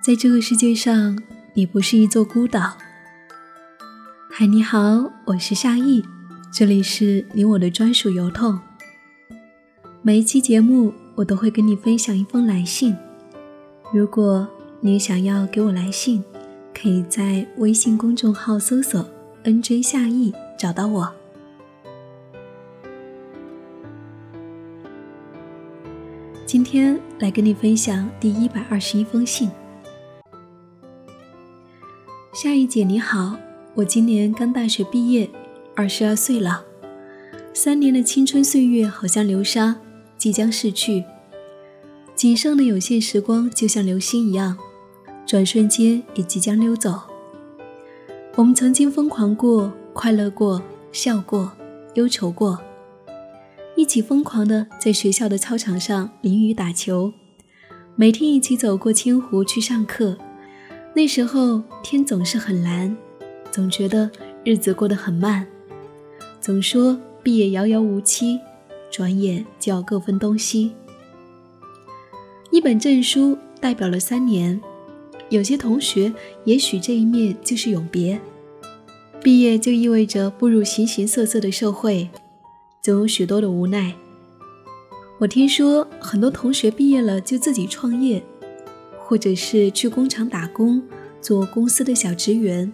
在这个世界上，你不是一座孤岛。嗨，你好，我是夏意，这里是你我的专属邮筒。每一期节目，我都会跟你分享一封来信。如果你想要给我来信，可以在微信公众号搜索 “nj 夏意”找到我。今天来跟你分享第一百二十一封信。夏雨姐你好，我今年刚大学毕业，二十二岁了。三年的青春岁月好像流沙，即将逝去。仅剩的有限时光就像流星一样，转瞬间也即将溜走。我们曾经疯狂过，快乐过，笑过，忧愁过。一起疯狂的在学校的操场上淋雨打球，每天一起走过千湖去上课。那时候天总是很蓝，总觉得日子过得很慢，总说毕业遥遥无期，转眼就要各分东西。一本证书代表了三年，有些同学也许这一面就是永别。毕业就意味着步入形形色色的社会。总有许多的无奈。我听说很多同学毕业了就自己创业，或者是去工厂打工，做公司的小职员。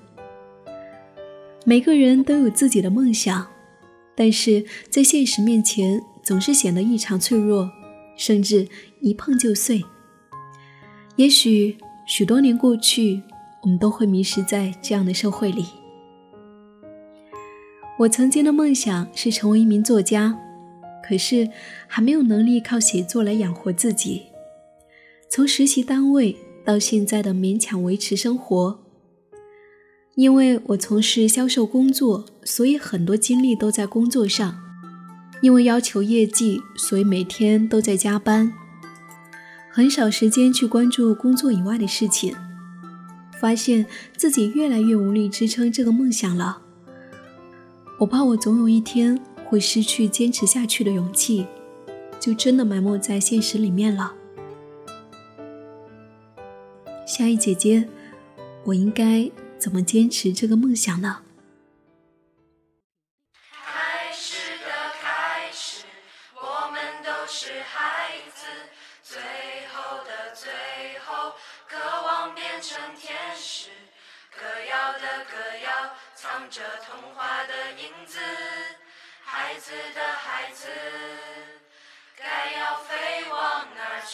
每个人都有自己的梦想，但是在现实面前总是显得异常脆弱，甚至一碰就碎。也许许多年过去，我们都会迷失在这样的社会里。我曾经的梦想是成为一名作家，可是还没有能力靠写作来养活自己。从实习单位到现在的勉强维持生活，因为我从事销售工作，所以很多精力都在工作上。因为要求业绩，所以每天都在加班，很少时间去关注工作以外的事情。发现自己越来越无力支撑这个梦想了。我怕我总有一天会失去坚持下去的勇气，就真的埋没在现实里面了。夏意姐姐，我应该怎么坚持这个梦想呢？开始的开始，我们都是孩子；最后的最后，渴望变成天使。歌谣的歌谣，藏着童话的影子。孩子的孩子，该要飞往哪去？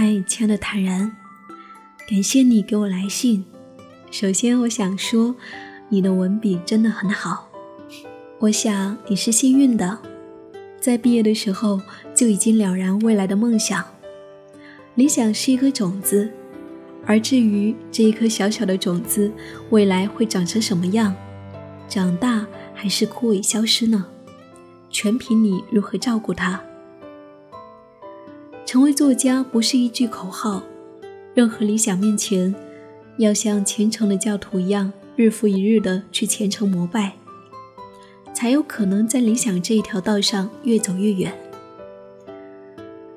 嗨，亲爱的坦然，感谢你给我来信。首先，我想说，你的文笔真的很好。我想你是幸运的，在毕业的时候就已经了然未来的梦想。理想是一颗种子，而至于这一颗小小的种子未来会长成什么样，长大还是枯萎消失呢？全凭你如何照顾它。成为作家不是一句口号，任何理想面前，要像虔诚的教徒一样，日复一日的去虔诚膜拜，才有可能在理想这一条道上越走越远。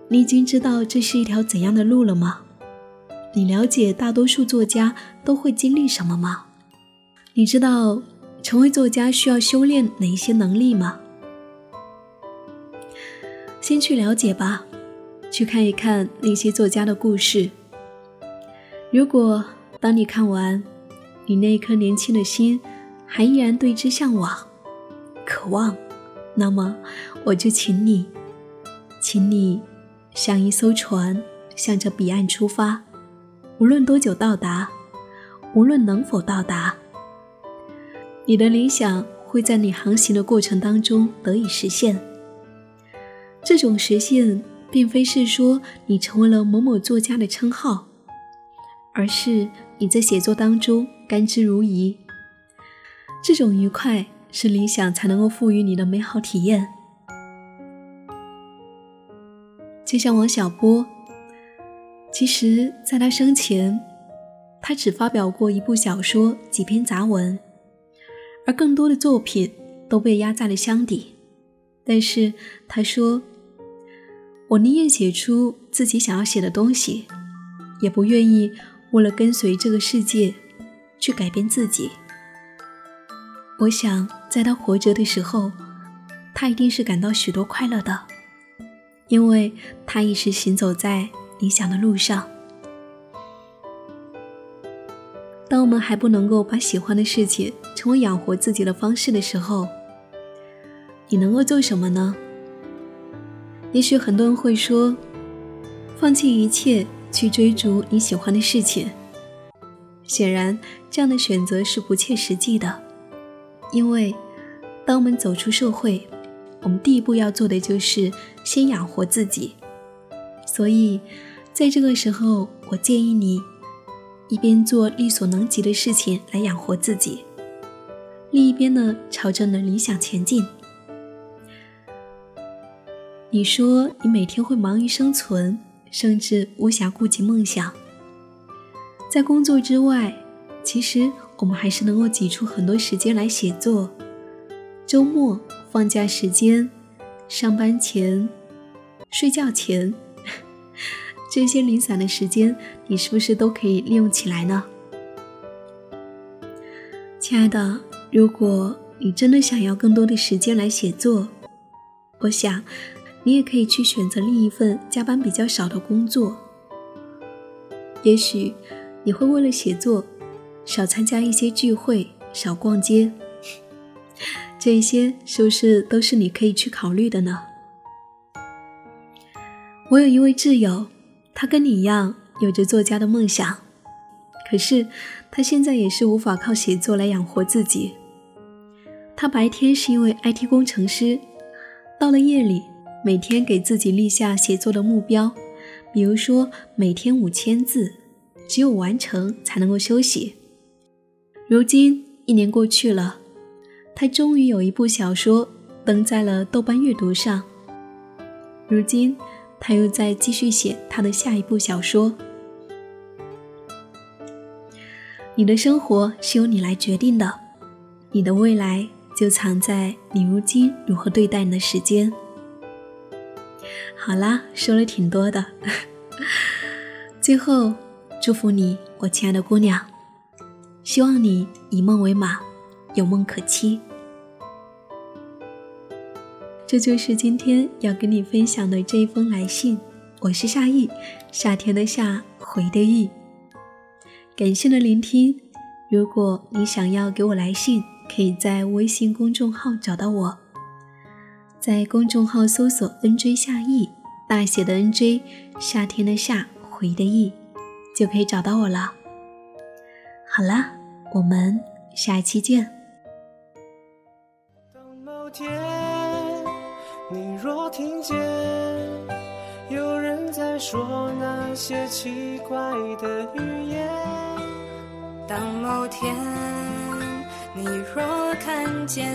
你已经知道这是一条怎样的路了吗？你了解大多数作家都会经历什么吗？你知道成为作家需要修炼哪一些能力吗？先去了解吧。去看一看那些作家的故事。如果当你看完，你那颗年轻的心还依然对之向往、渴望，那么我就请你，请你像一艘船，向着彼岸出发。无论多久到达，无论能否到达，你的理想会在你航行的过程当中得以实现。这种实现。并非是说你成为了某某作家的称号，而是你在写作当中甘之如饴。这种愉快是理想才能够赋予你的美好体验。就像王小波，其实在他生前，他只发表过一部小说、几篇杂文，而更多的作品都被压在了箱底。但是他说：“我宁愿写出自己想要写的东西，也不愿意为了跟随这个世界去改变自己。”我想，在他活着的时候，他一定是感到许多快乐的。因为他一直行走在理想的路上。当我们还不能够把喜欢的事情成为养活自己的方式的时候，你能够做什么呢？也许很多人会说，放弃一切去追逐你喜欢的事情。显然，这样的选择是不切实际的，因为当我们走出社会。我们第一步要做的就是先养活自己，所以在这个时候，我建议你一边做力所能及的事情来养活自己，另一边呢朝着你的理想前进。你说你每天会忙于生存，甚至无暇顾及梦想，在工作之外，其实我们还是能够挤出很多时间来写作，周末。放假时间、上班前、睡觉前，这些零散的时间，你是不是都可以利用起来呢？亲爱的，如果你真的想要更多的时间来写作，我想你也可以去选择另一份加班比较少的工作。也许你会为了写作，少参加一些聚会，少逛街。这些是不是都是你可以去考虑的呢？我有一位挚友，他跟你一样有着作家的梦想，可是他现在也是无法靠写作来养活自己。他白天是一位 IT 工程师，到了夜里，每天给自己立下写作的目标，比如说每天五千字，只有完成才能够休息。如今一年过去了。他终于有一部小说登在了豆瓣阅读上。如今，他又在继续写他的下一部小说。你的生活是由你来决定的，你的未来就藏在你如今如何对待你的时间。好啦，说了挺多的，最后祝福你，我亲爱的姑娘，希望你以梦为马。有梦可期，这就是今天要跟你分享的这一封来信。我是夏意，夏天的夏，回的意。感谢的聆听。如果你想要给我来信，可以在微信公众号找到我，在公众号搜索 “nj 夏意”，大写的 “nj”，夏天的夏，回的意，就可以找到我了。好啦，我们下期见。当某天，你若听见有人在说那些奇怪的语言，当某天你若看见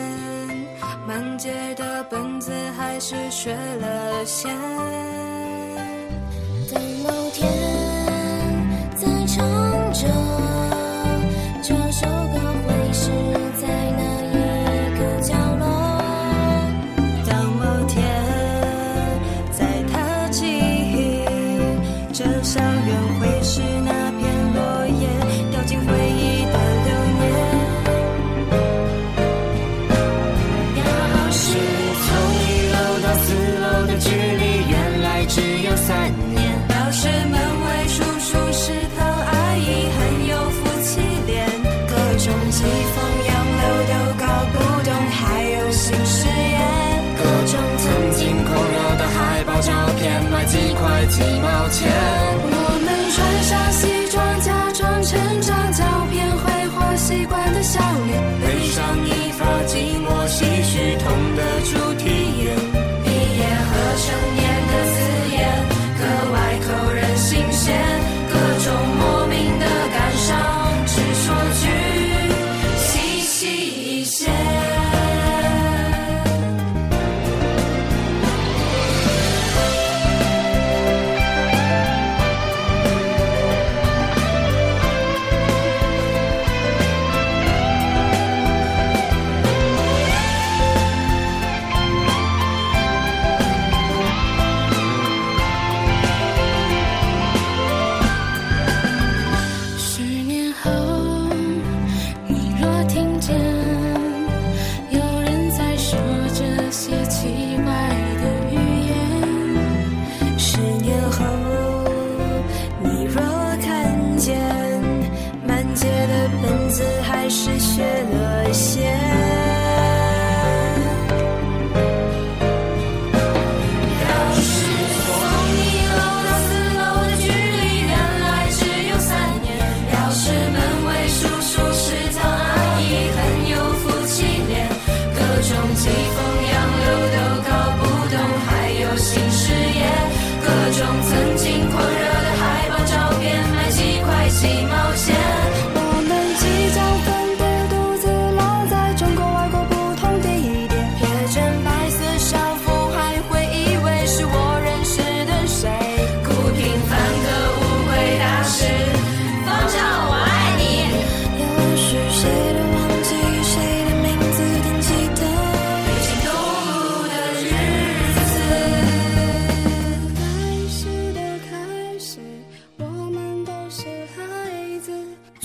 满街的本子还是学了线，等某天天。缺了些。